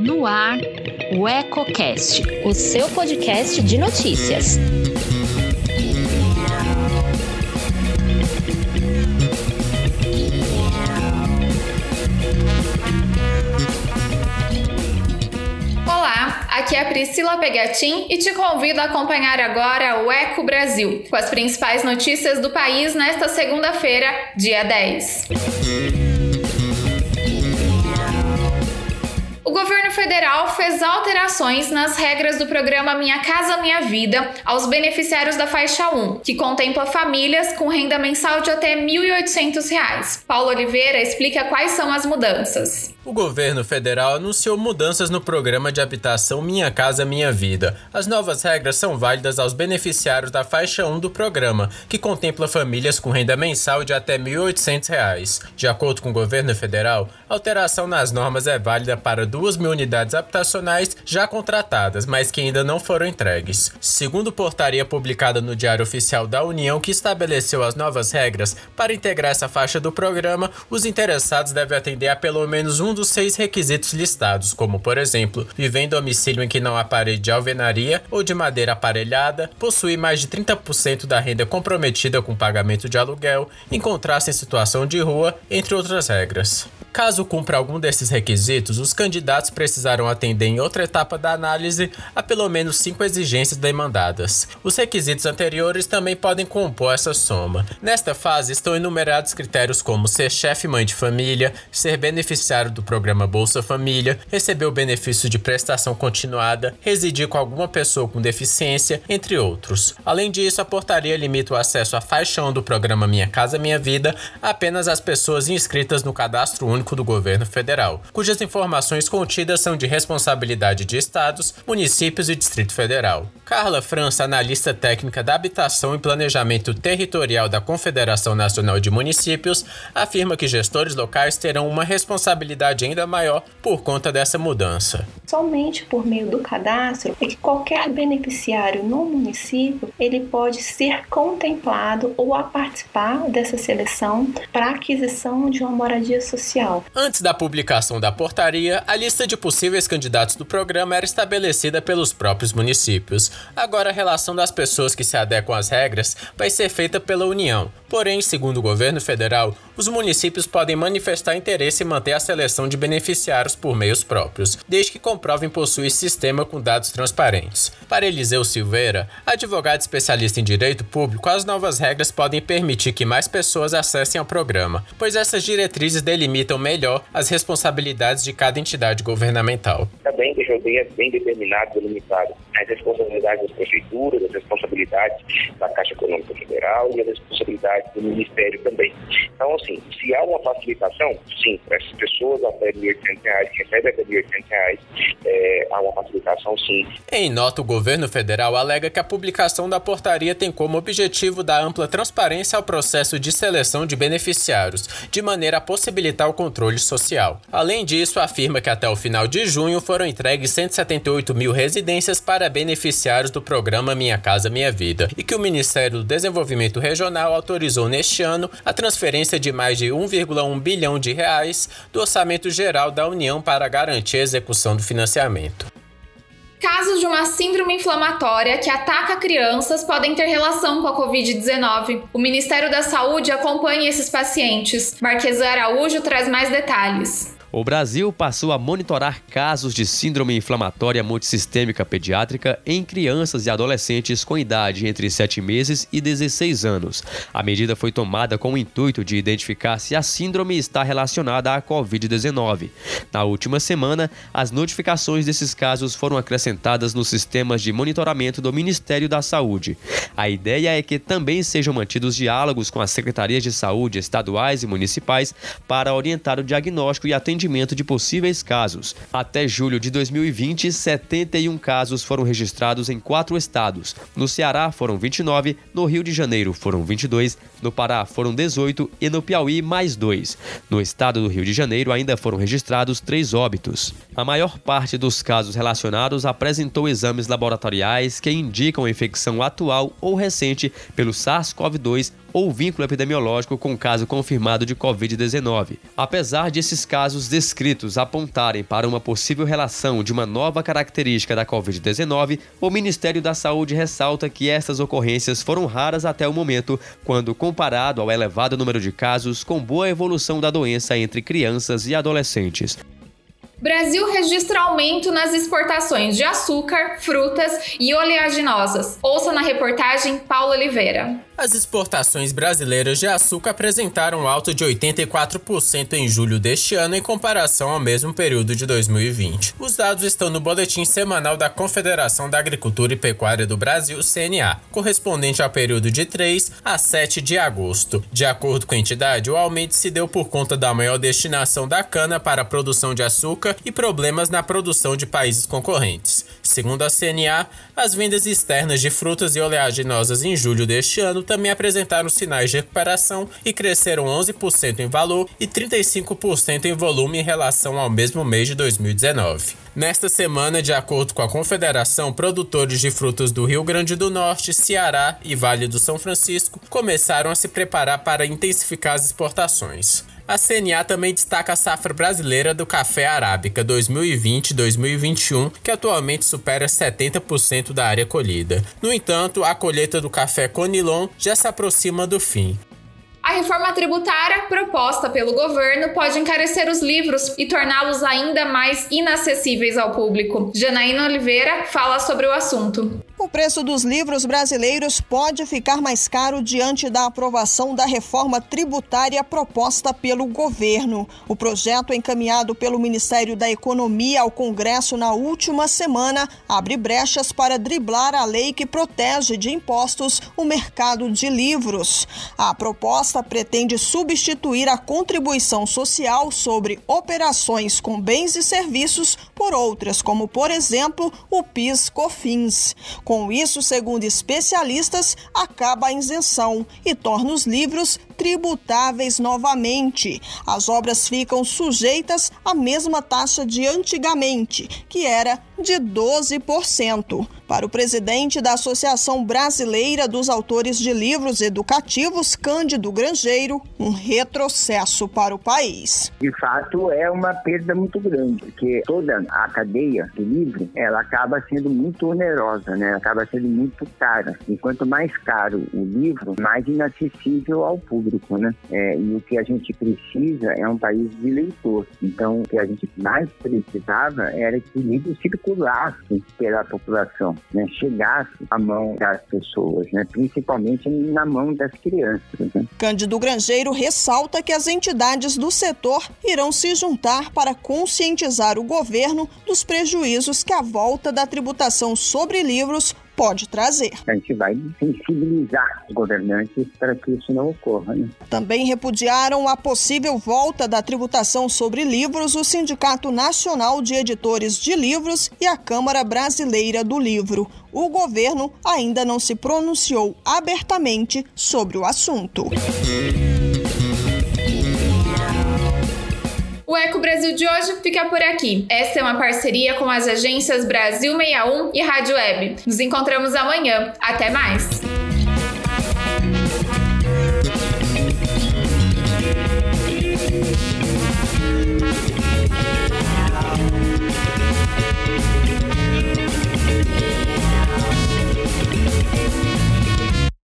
No ar, o EcoCast, o seu podcast de notícias. Olá, aqui é a Priscila Pegatin e te convido a acompanhar agora o Eco Brasil, com as principais notícias do país nesta segunda-feira, dia 10. O governo federal fez alterações nas regras do programa Minha Casa Minha Vida aos beneficiários da faixa 1, que contempla famílias com renda mensal de até R$ 1.800. Paulo Oliveira explica quais são as mudanças. O governo federal anunciou mudanças no programa de habitação Minha Casa Minha Vida. As novas regras são válidas aos beneficiários da faixa 1 do programa, que contempla famílias com renda mensal de até R$ 1.800. De acordo com o governo federal, a alteração nas normas é válida para 2 mil unidades habitacionais já contratadas, mas que ainda não foram entregues. Segundo portaria publicada no Diário Oficial da União, que estabeleceu as novas regras para integrar essa faixa do programa, os interessados devem atender a pelo menos um dos seis requisitos listados, como, por exemplo, viver em domicílio em que não há parede de alvenaria ou de madeira aparelhada, possuir mais de 30% da renda comprometida com pagamento de aluguel, encontrar-se em situação de rua, entre outras regras. Caso cumpra algum desses requisitos, os candidatos precisarão atender em outra etapa da análise a pelo menos cinco exigências demandadas. Os requisitos anteriores também podem compor essa soma. Nesta fase estão enumerados critérios como ser chefe mãe de família, ser beneficiário do programa Bolsa Família, receber o benefício de prestação continuada, residir com alguma pessoa com deficiência, entre outros. Além disso, a portaria limita o acesso à faixa 1 do programa Minha Casa Minha Vida apenas às pessoas inscritas no cadastro único do governo federal, cujas informações contidas são de responsabilidade de estados, municípios e Distrito Federal. Carla França, analista técnica da Habitação e Planejamento Territorial da Confederação Nacional de Municípios, afirma que gestores locais terão uma responsabilidade ainda maior por conta dessa mudança. Somente por meio do cadastro é que qualquer beneficiário no município ele pode ser contemplado ou a participar dessa seleção para aquisição de uma moradia social. Antes da publicação da portaria, a lista de possíveis candidatos do programa era estabelecida pelos próprios municípios. Agora, a relação das pessoas que se adequam às regras vai ser feita pela União. Porém, segundo o governo federal, os municípios podem manifestar interesse em manter a seleção de beneficiários por meios próprios, desde que comprovem possuir sistema com dados transparentes. Para Eliseu Silveira, advogado especialista em direito público, as novas regras podem permitir que mais pessoas acessem ao programa, pois essas diretrizes delimitam melhor as responsabilidades de cada entidade governamental. Também deixou bem, bem determinado, delimitado as responsabilidades das prefeituras, as responsabilidades da Caixa Econômica Federal e as responsabilidades do Ministério também. Então, assim, se há uma facilitação, sim, para essas pessoas até R$ 1.800, que recebem até R$ 1.800, é, há uma facilitação, sim. Em nota, o governo federal alega que a publicação da portaria tem como objetivo dar ampla transparência ao processo de seleção de beneficiários, de maneira a possibilitar o controle social. Além disso, afirma que até o final de junho foram entregues 178 mil residências para beneficiários do programa Minha Casa Minha Vida e que o Ministério do Desenvolvimento Regional autorizou neste ano a transferência de mais de 1,1 bilhão de reais do orçamento geral da União para garantir a execução do financiamento. Casos de uma síndrome inflamatória que ataca crianças podem ter relação com a Covid-19. O Ministério da Saúde acompanha esses pacientes. Marquesa Araújo traz mais detalhes. O Brasil passou a monitorar casos de síndrome inflamatória multissistêmica pediátrica em crianças e adolescentes com idade entre 7 meses e 16 anos. A medida foi tomada com o intuito de identificar se a síndrome está relacionada à Covid-19. Na última semana, as notificações desses casos foram acrescentadas nos sistemas de monitoramento do Ministério da Saúde. A ideia é que também sejam mantidos diálogos com as secretarias de saúde estaduais e municipais para orientar o diagnóstico e atendimento atendimento de possíveis casos. Até julho de 2020, 71 casos foram registrados em quatro estados. No Ceará foram 29, no Rio de Janeiro foram 22, no Pará foram 18 e no Piauí mais dois. No estado do Rio de Janeiro ainda foram registrados três óbitos. A maior parte dos casos relacionados apresentou exames laboratoriais que indicam infecção atual ou recente pelo SARS-CoV-2 ou vínculo epidemiológico com caso confirmado de Covid-19. Apesar de esses casos descritos apontarem para uma possível relação de uma nova característica da Covid-19, o Ministério da Saúde ressalta que essas ocorrências foram raras até o momento, quando comparado ao elevado número de casos com boa evolução da doença entre crianças e adolescentes. Brasil registra aumento nas exportações de açúcar, frutas e oleaginosas. Ouça na reportagem Paulo Oliveira. As exportações brasileiras de açúcar apresentaram alta de 84% em julho deste ano em comparação ao mesmo período de 2020. Os dados estão no boletim semanal da Confederação da Agricultura e Pecuária do Brasil, CNA, correspondente ao período de 3 a 7 de agosto. De acordo com a entidade, o aumento se deu por conta da maior destinação da cana para a produção de açúcar e problemas na produção de países concorrentes. Segundo a CNA, as vendas externas de frutas e oleaginosas em julho deste ano também apresentaram sinais de recuperação e cresceram 11% em valor e 35% em volume em relação ao mesmo mês de 2019. Nesta semana, de acordo com a Confederação, produtores de frutas do Rio Grande do Norte, Ceará e Vale do São Francisco começaram a se preparar para intensificar as exportações. A CNA também destaca a safra brasileira do café arábica 2020-2021, que atualmente supera 70% da área colhida. No entanto, a colheita do café Conilon já se aproxima do fim. A reforma tributária proposta pelo governo pode encarecer os livros e torná-los ainda mais inacessíveis ao público. Janaína Oliveira fala sobre o assunto. O preço dos livros brasileiros pode ficar mais caro diante da aprovação da reforma tributária proposta pelo governo. O projeto encaminhado pelo Ministério da Economia ao Congresso na última semana abre brechas para driblar a lei que protege de impostos o mercado de livros. A proposta pretende substituir a contribuição social sobre operações com bens e serviços por outras, como, por exemplo, o PIS-COFINS. Com isso, segundo especialistas, acaba a isenção e torna os livros tributáveis novamente. As obras ficam sujeitas à mesma taxa de antigamente, que era de 12%. Para o presidente da Associação Brasileira dos Autores de Livros Educativos, Cândido Grangeiro, um retrocesso para o país. De fato, é uma perda muito grande, porque toda a cadeia de livro, ela acaba sendo muito onerosa, né? Acaba sendo muito cara. E quanto mais caro o livro, mais inacessível ao público, né? É, e o que a gente precisa é um país de leitor. Então, o que a gente mais precisava era que o livro circulasse pela população né, chegasse à mão das pessoas, né, principalmente na mão das crianças. Né. Cândido Grangeiro ressalta que as entidades do setor irão se juntar para conscientizar o governo dos prejuízos que a volta da tributação sobre livros pode trazer. A gente vai sensibilizar os governantes para que isso não ocorra. Né? Também repudiaram a possível volta da tributação sobre livros o Sindicato Nacional de Editores de Livros e a Câmara Brasileira do Livro. O governo ainda não se pronunciou abertamente sobre o assunto. O Eco Brasil de hoje fica por aqui. Esta é uma parceria com as agências Brasil 61 e Rádio Web. Nos encontramos amanhã. Até mais! Thank